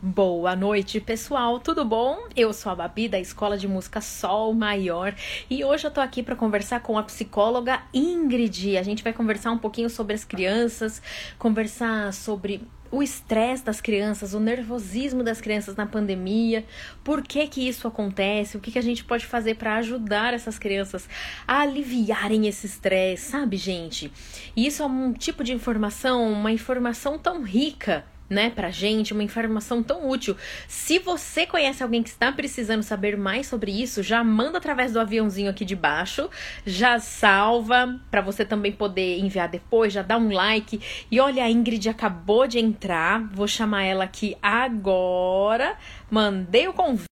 Boa noite, pessoal. Tudo bom? Eu sou a Babi da Escola de Música Sol Maior e hoje eu tô aqui para conversar com a psicóloga Ingrid. A gente vai conversar um pouquinho sobre as crianças, conversar sobre o estresse das crianças, o nervosismo das crianças na pandemia, por que que isso acontece, o que que a gente pode fazer para ajudar essas crianças a aliviarem esse estresse, sabe, gente? E isso é um tipo de informação, uma informação tão rica né, pra gente, uma informação tão útil. Se você conhece alguém que está precisando saber mais sobre isso, já manda através do aviãozinho aqui de baixo, já salva para você também poder enviar depois, já dá um like. E olha, a Ingrid acabou de entrar, vou chamar ela aqui agora. Mandei o convite.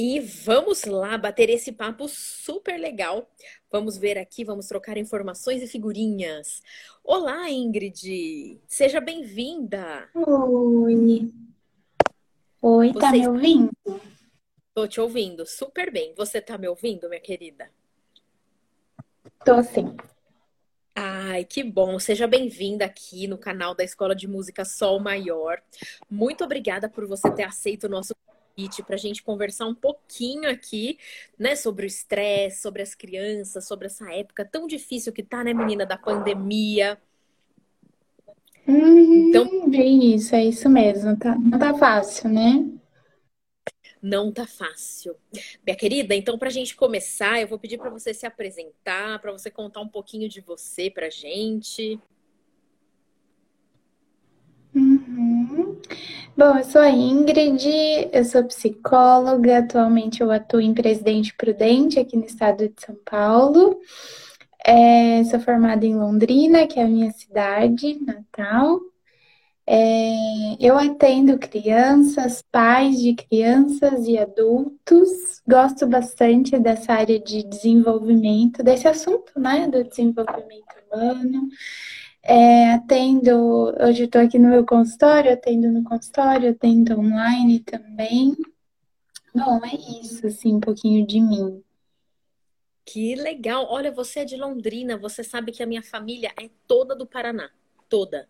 E vamos lá bater esse papo super legal. Vamos ver aqui, vamos trocar informações e figurinhas. Olá, Ingrid! Seja bem-vinda! Oi! Oi, Você tá me ouvindo? Tô te ouvindo super bem. Você tá me ouvindo, minha querida? Tô sim. Ai, que bom! Seja bem-vinda aqui no canal da Escola de Música Sol Maior. Muito obrigada por você ter aceito o nosso convite para a gente conversar um pouquinho aqui, né, sobre o estresse, sobre as crianças, sobre essa época tão difícil que tá, né, menina, da pandemia. Uhum, então, bem isso, é isso mesmo. Tá, não tá fácil, né? Não tá fácil. Minha querida, então, para a gente começar, eu vou pedir para você se apresentar, para você contar um pouquinho de você para gente. Uhum. Bom, eu sou a Ingrid, eu sou psicóloga, atualmente eu atuo em Presidente Prudente, aqui no estado de São Paulo. É, sou formada em Londrina, que é a minha cidade natal. É, eu atendo crianças, pais de crianças e adultos. Gosto bastante dessa área de desenvolvimento, desse assunto, né, do desenvolvimento humano. É, atendo, hoje estou aqui no meu consultório, atendo no consultório, atendo online também. Bom, é isso, assim, um pouquinho de mim. Que legal! Olha, você é de Londrina, você sabe que a minha família é toda do Paraná, toda.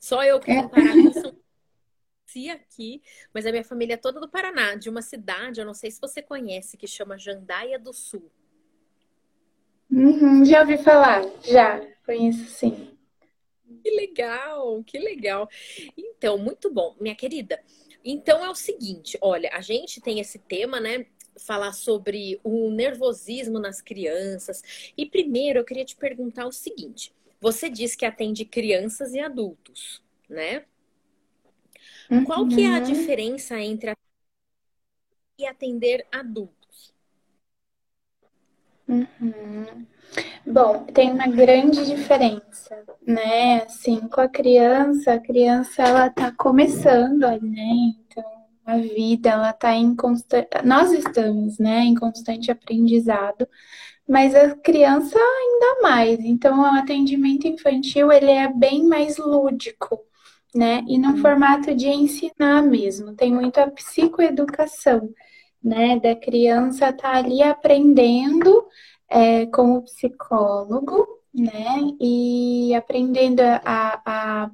Só eu que é. Paraná são aqui, mas a minha família é toda do Paraná, de uma cidade, eu não sei se você conhece, que chama Jandaia do Sul. Uhum, já ouvi falar, já, conheço sim. Que legal, que legal. Então, muito bom, minha querida. Então é o seguinte, olha, a gente tem esse tema, né? Falar sobre o nervosismo nas crianças. E primeiro eu queria te perguntar o seguinte: você diz que atende crianças e adultos, né? Uhum. Qual que é a uhum. diferença entre e atender adultos? Uhum. Bom, tem uma grande diferença, né? Assim, com a criança, a criança ela tá começando ali, né? Então, a vida ela tá em constante, nós estamos, né, em constante aprendizado, mas a criança ainda mais. Então, o atendimento infantil ele é bem mais lúdico, né? E no formato de ensinar mesmo. Tem muito a psicoeducação, né? Da criança tá ali aprendendo é, como psicólogo, né? E aprendendo a, a,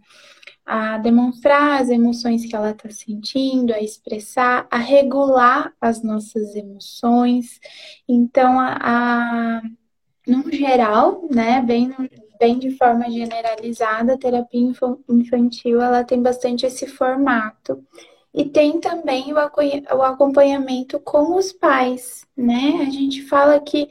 a demonstrar as emoções que ela está sentindo, a expressar, a regular as nossas emoções. Então, a, a no geral, né, bem, bem de forma generalizada, a terapia infantil ela tem bastante esse formato. E tem também o acompanhamento com os pais, né? A gente fala que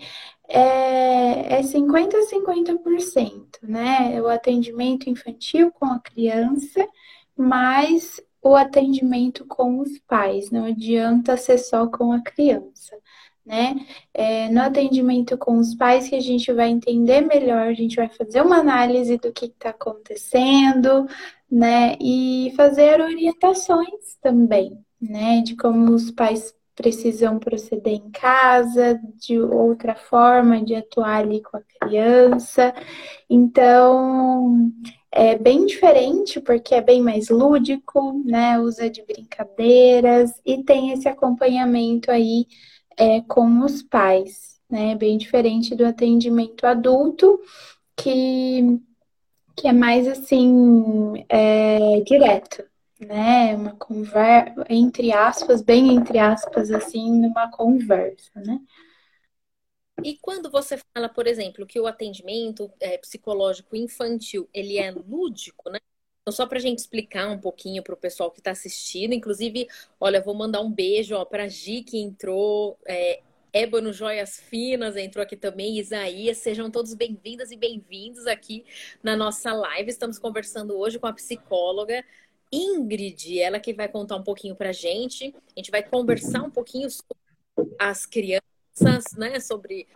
é, é 50% a 50%, né? O atendimento infantil com a criança, mais o atendimento com os pais. Não adianta ser só com a criança, né? É, no atendimento com os pais que a gente vai entender melhor, a gente vai fazer uma análise do que está acontecendo, né? E fazer orientações também, né? De como os pais precisam proceder em casa, de outra forma de atuar ali com a criança. Então, é bem diferente porque é bem mais lúdico, né? Usa de brincadeiras e tem esse acompanhamento aí é, com os pais, né? Bem diferente do atendimento adulto, que, que é mais assim, é, direto, né? Uma conversa, entre aspas, bem entre aspas, assim, numa conversa, né? E quando você fala, por exemplo, que o atendimento é, psicológico infantil ele é lúdico, né? Então, só para a gente explicar um pouquinho para o pessoal que está assistindo, inclusive, olha, vou mandar um beijo para a Gi que entrou, é, Ébano Joias Finas entrou aqui também, Isaías, sejam todos bem-vindas e bem-vindos aqui na nossa live. Estamos conversando hoje com a psicóloga Ingrid, ela que vai contar um pouquinho para a gente. A gente vai conversar um pouquinho sobre as crianças, né, sobre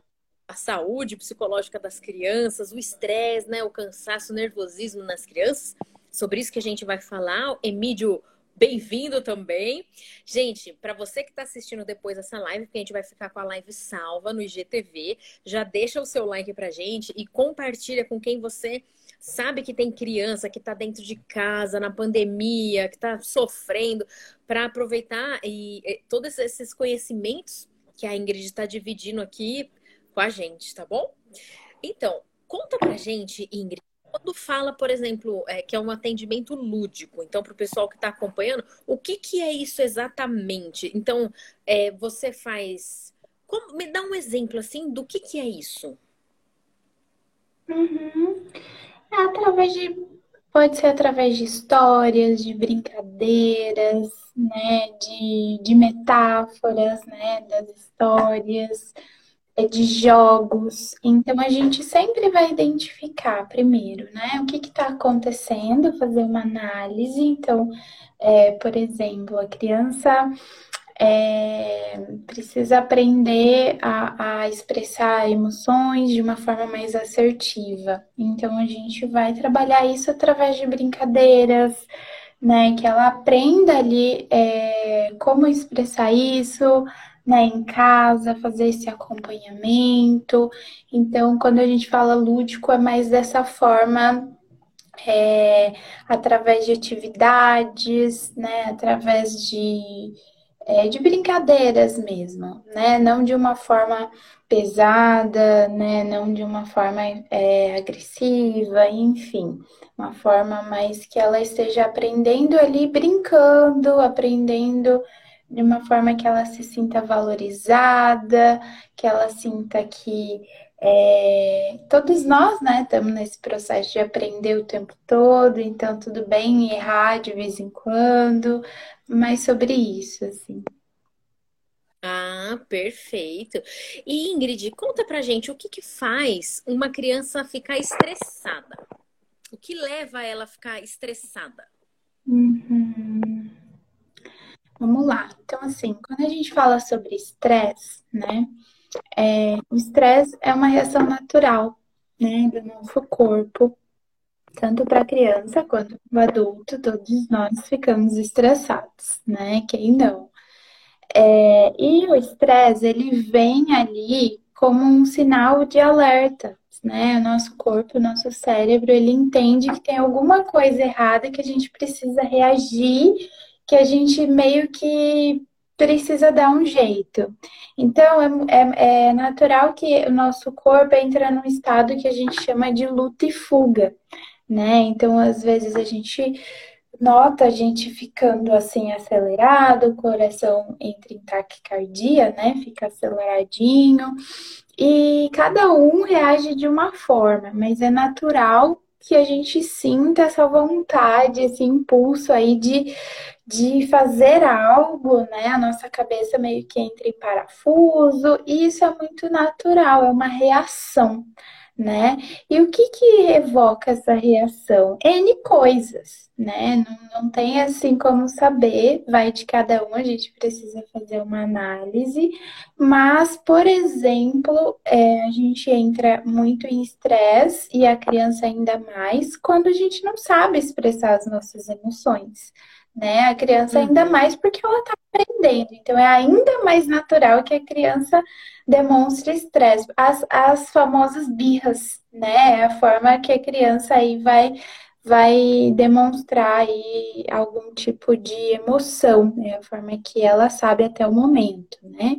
a saúde psicológica das crianças, o estresse, né, o cansaço, o nervosismo nas crianças. Sobre isso que a gente vai falar. Emílio bem-vindo também. Gente, para você que está assistindo depois dessa live, porque a gente vai ficar com a live salva no IGTV, já deixa o seu like para gente e compartilha com quem você sabe que tem criança que está dentro de casa, na pandemia, que está sofrendo, para aproveitar e, e todos esses conhecimentos que a Ingrid está dividindo aqui com a gente, tá bom? Então, conta pra gente, Ingrid, quando fala, por exemplo, é, que é um atendimento lúdico, então, para o pessoal que está acompanhando, o que, que é isso exatamente? Então, é, você faz. Como, me dá um exemplo assim do que, que é isso? Uhum. É através de. Pode ser através de histórias, de brincadeiras, né? De, de metáforas, né? Das histórias de jogos. Então a gente sempre vai identificar primeiro, né? O que está acontecendo, fazer uma análise. Então, é, por exemplo, a criança é, precisa aprender a, a, expressar emoções de uma forma mais assertiva. Então a gente vai trabalhar isso através de brincadeiras. Né, que ela aprenda ali é, como expressar isso, né, em casa, fazer esse acompanhamento. Então, quando a gente fala lúdico, é mais dessa forma, é, através de atividades, né, através de, é, de brincadeiras mesmo, né, não de uma forma pesada, né, não de uma forma é, agressiva, enfim, uma forma mais que ela esteja aprendendo ali, brincando, aprendendo de uma forma que ela se sinta valorizada, que ela sinta que é, todos nós, né, estamos nesse processo de aprender o tempo todo, então tudo bem errar de vez em quando, mas sobre isso, assim. Ah, perfeito. E Ingrid, conta pra gente o que que faz uma criança ficar estressada? O que leva ela a ficar estressada? Uhum. Vamos lá. Então, assim, quando a gente fala sobre estresse, né? É, o estresse é uma reação natural, né, do nosso corpo, tanto para a criança quanto para o adulto, todos nós ficamos estressados, né? Quem não? É, e o estresse, ele vem ali como um sinal de alerta, né? O nosso corpo, o nosso cérebro, ele entende que tem alguma coisa errada que a gente precisa reagir que a gente meio que precisa dar um jeito. Então, é, é, é, natural que o nosso corpo entre num estado que a gente chama de luta e fuga, né? Então, às vezes a gente nota a gente ficando assim acelerado, o coração entra em taquicardia, né? Fica aceleradinho. E cada um reage de uma forma, mas é natural que a gente sinta essa vontade, esse impulso aí de, de fazer algo, né? A nossa cabeça meio que entra em parafuso, e isso é muito natural, é uma reação, né? E o que que evoca essa reação? N coisas, né? Não, não tem assim como saber, vai de cada um, a gente precisa fazer uma análise, mas, por exemplo, é, a gente entra muito em estresse e a criança ainda mais quando a gente não sabe expressar as nossas emoções né? A criança ainda uhum. mais porque ela está aprendendo. Então é ainda mais natural que a criança demonstre estresse. As, as famosas birras, né? É a forma que a criança aí vai vai demonstrar aí algum tipo de emoção, né? A forma que ela sabe até o momento, né?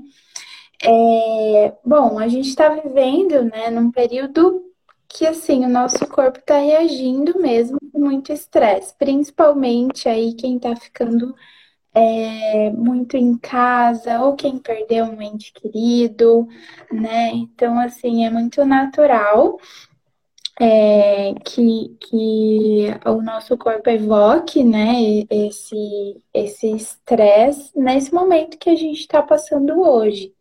É, bom, a gente está vivendo, né, num período que assim, o nosso corpo está reagindo mesmo com muito estresse, principalmente aí quem está ficando é, muito em casa, ou quem perdeu um ente querido, né? Então, assim, é muito natural é, que, que o nosso corpo evoque, né, esse esse estresse nesse momento que a gente está passando hoje,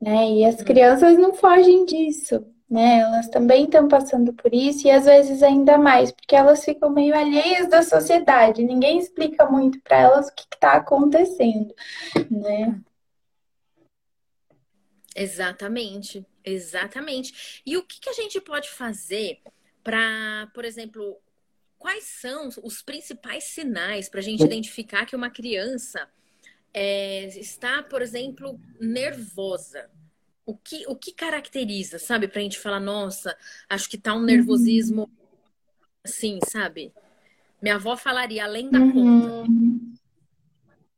né? E as uhum. crianças não fogem disso, né? Elas também estão passando por isso e às vezes ainda mais, porque elas ficam meio alheias da sociedade. Ninguém explica muito para elas o que está acontecendo, né? Exatamente, exatamente. E o que, que a gente pode fazer para, por exemplo, quais são os principais sinais para a gente identificar que uma criança é, está, por exemplo, nervosa? O que, o que caracteriza, sabe, para a gente falar, nossa, acho que tá um nervosismo assim, sabe? Minha avó falaria além da uhum. conta.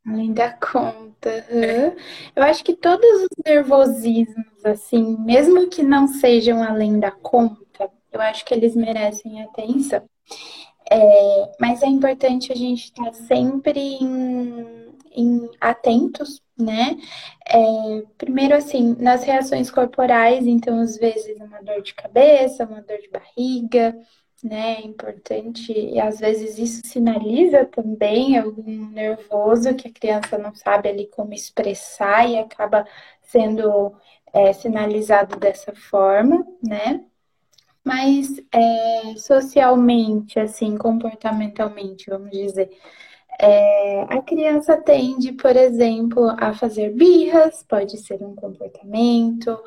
Além da conta. Uhum. Eu acho que todos os nervosismos, assim, mesmo que não sejam além da conta, eu acho que eles merecem atenção. É, mas é importante a gente estar sempre em, em atentos, né? É, primeiro, assim, nas reações corporais, então, às vezes, uma dor de cabeça, uma dor de barriga, né? É importante, e às vezes isso sinaliza também algum nervoso que a criança não sabe ali como expressar e acaba sendo é, sinalizado dessa forma, né? Mas é, socialmente, assim, comportamentalmente, vamos dizer, é, a criança tende, por exemplo, a fazer birras, pode ser um comportamento,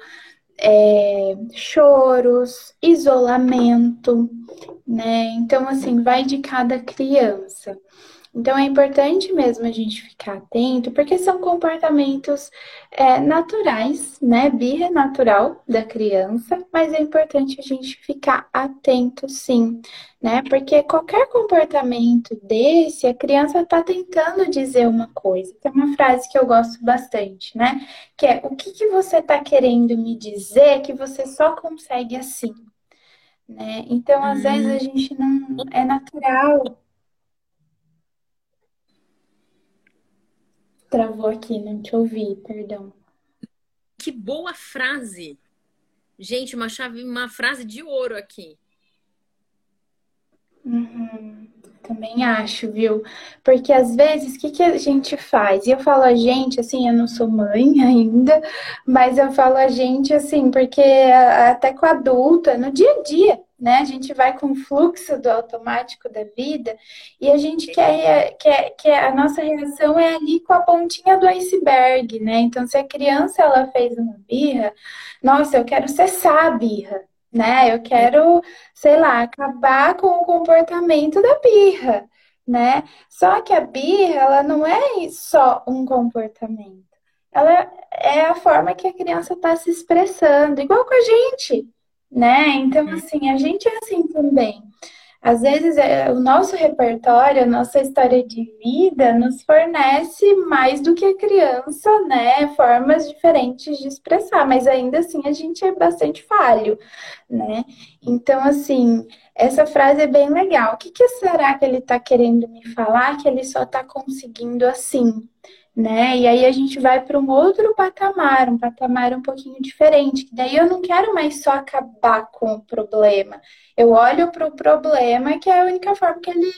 é, choros, isolamento, né? Então, assim, vai de cada criança. Então é importante mesmo a gente ficar atento, porque são comportamentos é, naturais, né? Birra natural da criança, mas é importante a gente ficar atento sim, né? Porque qualquer comportamento desse, a criança está tentando dizer uma coisa. Tem uma frase que eu gosto bastante, né? Que é o que, que você está querendo me dizer que você só consegue assim. Né? Então, às vezes, a gente não é natural Travou aqui, não te ouvi, perdão. Que boa frase! Gente, uma chave, uma frase de ouro aqui. Uhum. Também acho, viu? Porque às vezes, o que, que a gente faz? E eu falo a gente, assim, eu não sou mãe ainda, mas eu falo a gente, assim, porque até com adulta, no dia a dia, né? A gente vai com o fluxo do automático da vida e a gente quer, que a nossa reação é ali com a pontinha do iceberg, né? Então, se a criança ela fez uma birra, nossa, eu quero cessar a birra, né? Eu quero, sei lá, acabar com o comportamento da birra, né? Só que a birra, ela não é só um comportamento. Ela é a forma que a criança está se expressando, igual com a gente né? Então, assim, a gente é assim também. Às vezes, é, o nosso repertório, a nossa história de vida nos fornece mais do que a criança, né? Formas diferentes de expressar, mas ainda assim a gente é bastante falho, né? Então, assim, essa frase é bem legal. O que, que será que ele está querendo me falar que ele só está conseguindo assim? Né? E aí a gente vai para um outro patamar, um patamar um pouquinho diferente. Que daí eu não quero mais só acabar com o problema. Eu olho para o problema, que é a única forma que ele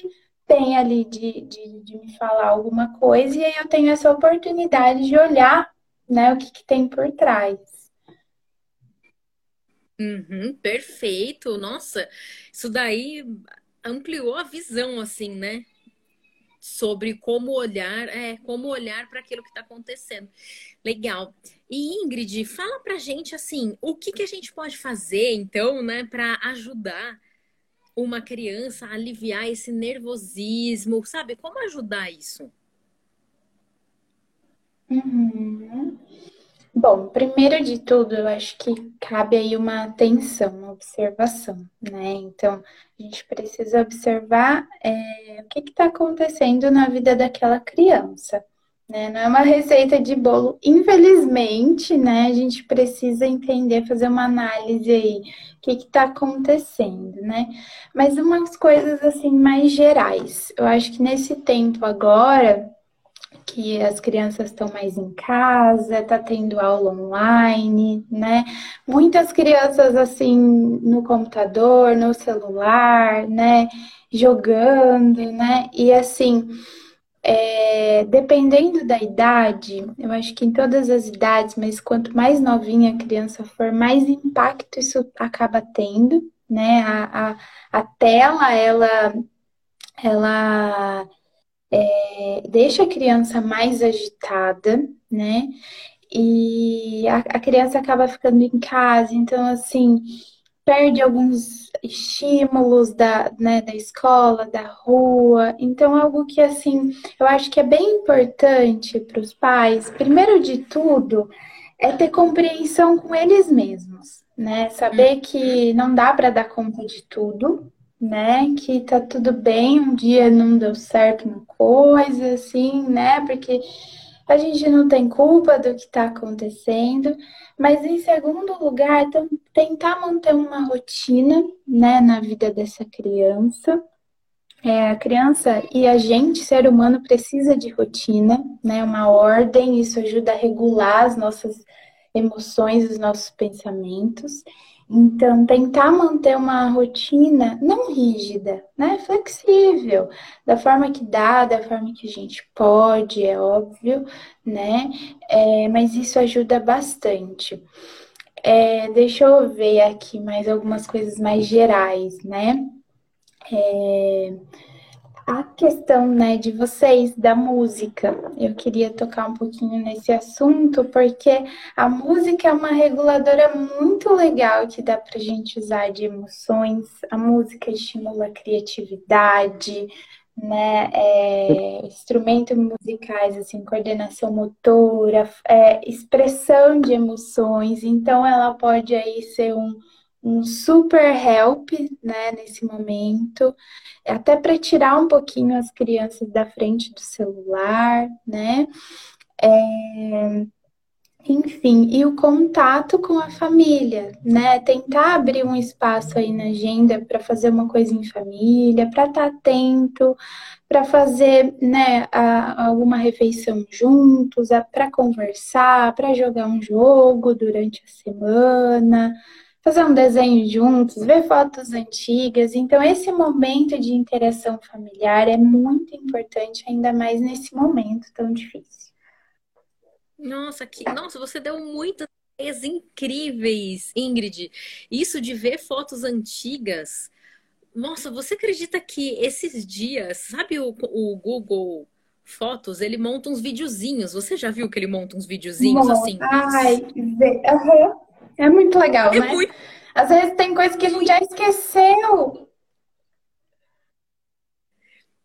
tem ali de, de, de, me falar alguma coisa, e aí eu tenho essa oportunidade de olhar né, o que, que tem por trás. Uhum, perfeito. Nossa, isso daí ampliou a visão, assim, né? Sobre como olhar, é, como olhar para aquilo que está acontecendo. Legal. E Ingrid, fala para gente assim, o que, que a gente pode fazer então, né, para ajudar uma criança a aliviar esse nervosismo, sabe? Como ajudar isso? Uhum. Bom, primeiro de tudo, eu acho que cabe aí uma atenção, uma observação, né? Então, a gente precisa observar é, o que está acontecendo na vida daquela criança, né? Não é uma receita de bolo. Infelizmente, né? A gente precisa entender, fazer uma análise aí, o que está acontecendo, né? Mas umas coisas assim mais gerais. Eu acho que nesse tempo agora que as crianças estão mais em casa, tá tendo aula online, né? Muitas crianças assim no computador, no celular, né? Jogando, né? E assim, é, dependendo da idade, eu acho que em todas as idades, mas quanto mais novinha a criança for, mais impacto isso acaba tendo, né? A, a, a tela, ela, ela é, deixa a criança mais agitada, né? E a, a criança acaba ficando em casa, então, assim, perde alguns estímulos da, né, da escola, da rua. Então, algo que, assim, eu acho que é bem importante para os pais, primeiro de tudo, é ter compreensão com eles mesmos, né? Saber que não dá para dar conta de tudo, né? Que tá tudo bem, um dia não deu certo uma coisa, assim, né? Porque a gente não tem culpa do que está acontecendo, mas em segundo lugar, tentar manter uma rotina, né, na vida dessa criança. É, a criança e a gente, ser humano, precisa de rotina, né, uma ordem, isso ajuda a regular as nossas emoções, os nossos pensamentos. Então, tentar manter uma rotina não rígida, né? Flexível, da forma que dá, da forma que a gente pode, é óbvio, né? É, mas isso ajuda bastante. É, deixa eu ver aqui mais algumas coisas mais gerais, né? É, a questão, né, de vocês da música. Eu queria tocar um pouquinho nesse assunto, porque a música é uma reguladora muito legal que dá pra gente usar de emoções. A música estimula a criatividade, né, é, instrumentos musicais, assim, coordenação motora, é, expressão de emoções. Então, ela pode aí ser um um super help, né, nesse momento, até para tirar um pouquinho as crianças da frente do celular, né? É... Enfim, e o contato com a família, né? Tentar abrir um espaço aí na agenda para fazer uma coisa em família, para estar tá atento, para fazer, né, a, alguma refeição juntos, para conversar, para jogar um jogo durante a semana, fazer um desenho juntos, ver fotos antigas. Então, esse momento de interação familiar é muito importante, ainda mais nesse momento tão difícil. Nossa, que, nossa, você deu muitas ideias incríveis, Ingrid. Isso de ver fotos antigas. Nossa, você acredita que esses dias, sabe o, o Google Fotos, ele monta uns videozinhos. Você já viu que ele monta uns videozinhos assim? Ai, uhum. É muito legal, é né? Muito... Às vezes tem coisa que a gente já esqueceu.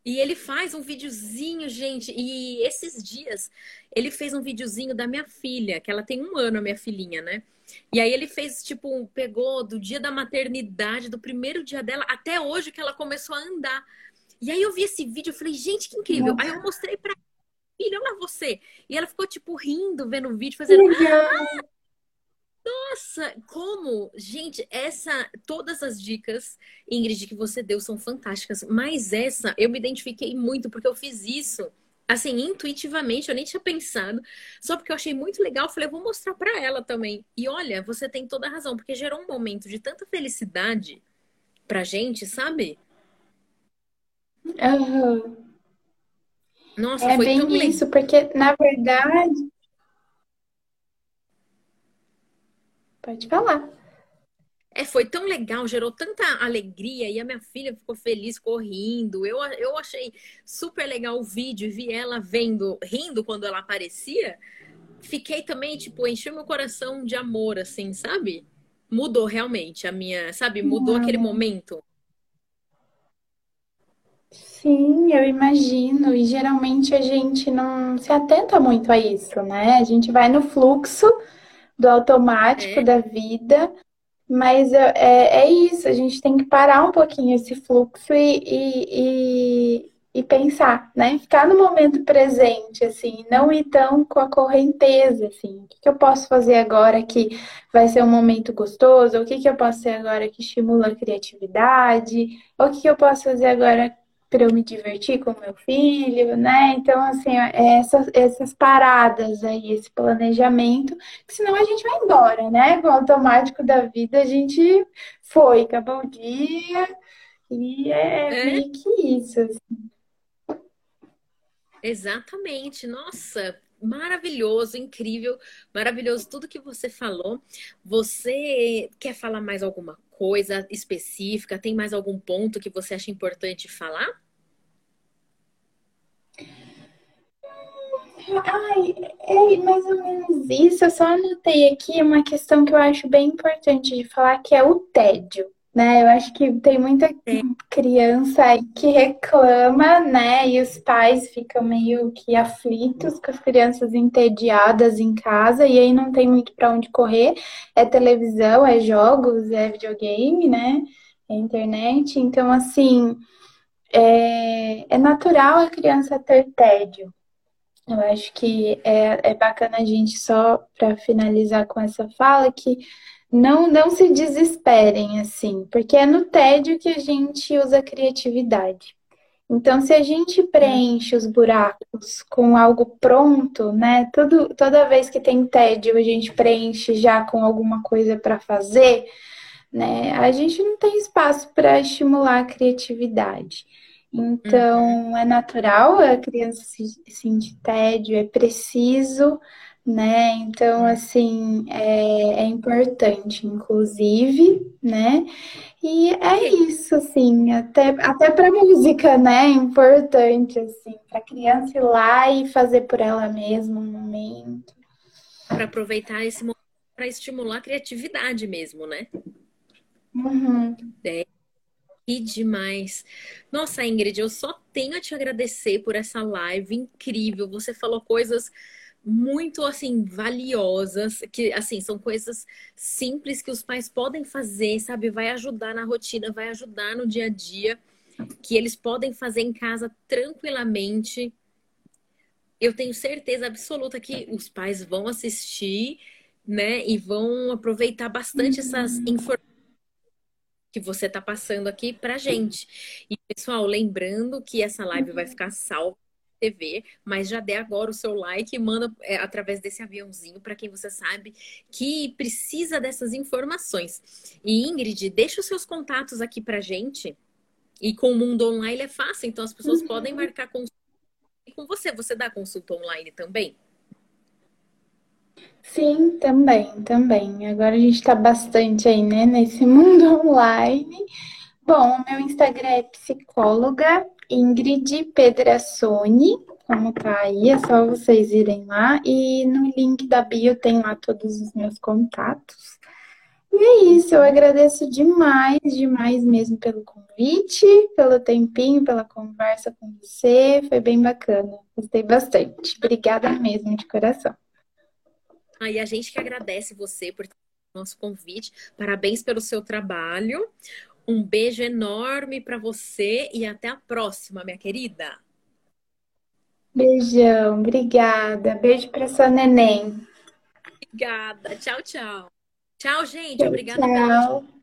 E ele faz um videozinho, gente. E esses dias ele fez um videozinho da minha filha, que ela tem um ano, a minha filhinha, né? E aí ele fez, tipo, um, pegou do dia da maternidade, do primeiro dia dela, até hoje que ela começou a andar. E aí eu vi esse vídeo e falei, gente, que incrível. Aí eu mostrei pra filha, olha você. E ela ficou, tipo, rindo, vendo o vídeo, fazendo. Ah, nossa, como? Gente, essa, todas as dicas, Ingrid, que você deu são fantásticas, mas essa eu me identifiquei muito porque eu fiz isso assim, intuitivamente, eu nem tinha pensado, só porque eu achei muito legal, falei, eu vou mostrar para ela também. E olha, você tem toda a razão, porque gerou um momento de tanta felicidade pra gente, sabe? Uhum. Nossa, é foi bem tão isso, porque na verdade Pode falar. É, foi tão legal, gerou tanta alegria e a minha filha ficou feliz correndo. Eu, eu achei super legal o vídeo e vi ela vendo, rindo quando ela aparecia. Fiquei também, tipo, encheu meu coração de amor, assim, sabe? Mudou realmente a minha, sabe? Mudou aquele momento. Sim, eu imagino. E geralmente a gente não se atenta muito a isso, né? A gente vai no fluxo do automático é. da vida, mas é, é, é, isso, a gente tem que parar um pouquinho esse fluxo e, e, e pensar, né? Ficar no momento presente, assim, não ir tão com a correnteza, assim. O que, que eu posso fazer agora que vai ser um momento gostoso? O que, que eu posso fazer agora que estimula a criatividade? O que, que eu posso fazer agora para eu me divertir com meu filho, né? Então, assim, é essas, essas paradas aí, esse planejamento, senão a gente vai embora, né? Com o automático da vida, a gente foi, acabou o dia, e é, é. meio que isso. Assim. Exatamente. Nossa, maravilhoso, incrível, maravilhoso tudo que você falou. Você quer falar mais alguma coisa específica? Tem mais algum ponto que você acha importante falar? Ai, é mais ou menos isso. Eu só anotei aqui uma questão que eu acho bem importante de falar, que é o tédio né? Eu acho que tem muita criança aí que reclama, né? E os pais ficam meio que aflitos com as crianças entediadas em casa e aí não tem muito para onde correr. É televisão, é jogos, é videogame, né? É internet. Então, assim, é, é natural a criança ter tédio. Eu acho que é, é bacana a gente, só para finalizar com essa fala, que não, não se desesperem assim, porque é no tédio que a gente usa a criatividade. Então, se a gente preenche os buracos com algo pronto, né? Tudo, toda vez que tem tédio, a gente preenche já com alguma coisa para fazer, né? A gente não tem espaço para estimular a criatividade. Então, uhum. é natural a criança sentir tédio, é preciso né? Então, assim, é, é importante, inclusive, né? E é isso, assim, até, até para música, né? É importante, assim, para criança ir lá e fazer por ela mesma um momento. Para aproveitar esse momento para estimular a criatividade mesmo, né? Uhum. É. E demais. Nossa, Ingrid, eu só tenho a te agradecer por essa live incrível. Você falou coisas muito assim valiosas, que assim são coisas simples que os pais podem fazer, sabe? Vai ajudar na rotina, vai ajudar no dia a dia, que eles podem fazer em casa tranquilamente. Eu tenho certeza absoluta que os pais vão assistir, né, e vão aproveitar bastante essas uhum. informações que você está passando aqui pra gente. E pessoal, lembrando que essa live vai ficar salva TV, mas já dê agora o seu like e manda é, através desse aviãozinho para quem você sabe que precisa dessas informações. E Ingrid, deixa os seus contatos aqui para gente. E com o mundo online é fácil, então as pessoas uhum. podem marcar consulta com você. Você dá consulta online também? Sim, também, também. Agora a gente está bastante aí, né, nesse mundo online. Bom, o meu Instagram é psicóloga Ingrid Pedrassoni, como tá aí, é só vocês irem lá. E no link da bio tem lá todos os meus contatos. E é isso, eu agradeço demais, demais mesmo pelo convite, pelo tempinho, pela conversa com você. Foi bem bacana. Gostei bastante. Obrigada mesmo, de coração. Aí a gente que agradece você por nosso convite. Parabéns pelo seu trabalho. Um beijo enorme para você e até a próxima, minha querida. Beijão, obrigada. Beijo para sua neném. Obrigada. Tchau, tchau. Tchau, gente. Obrigada. Tchau.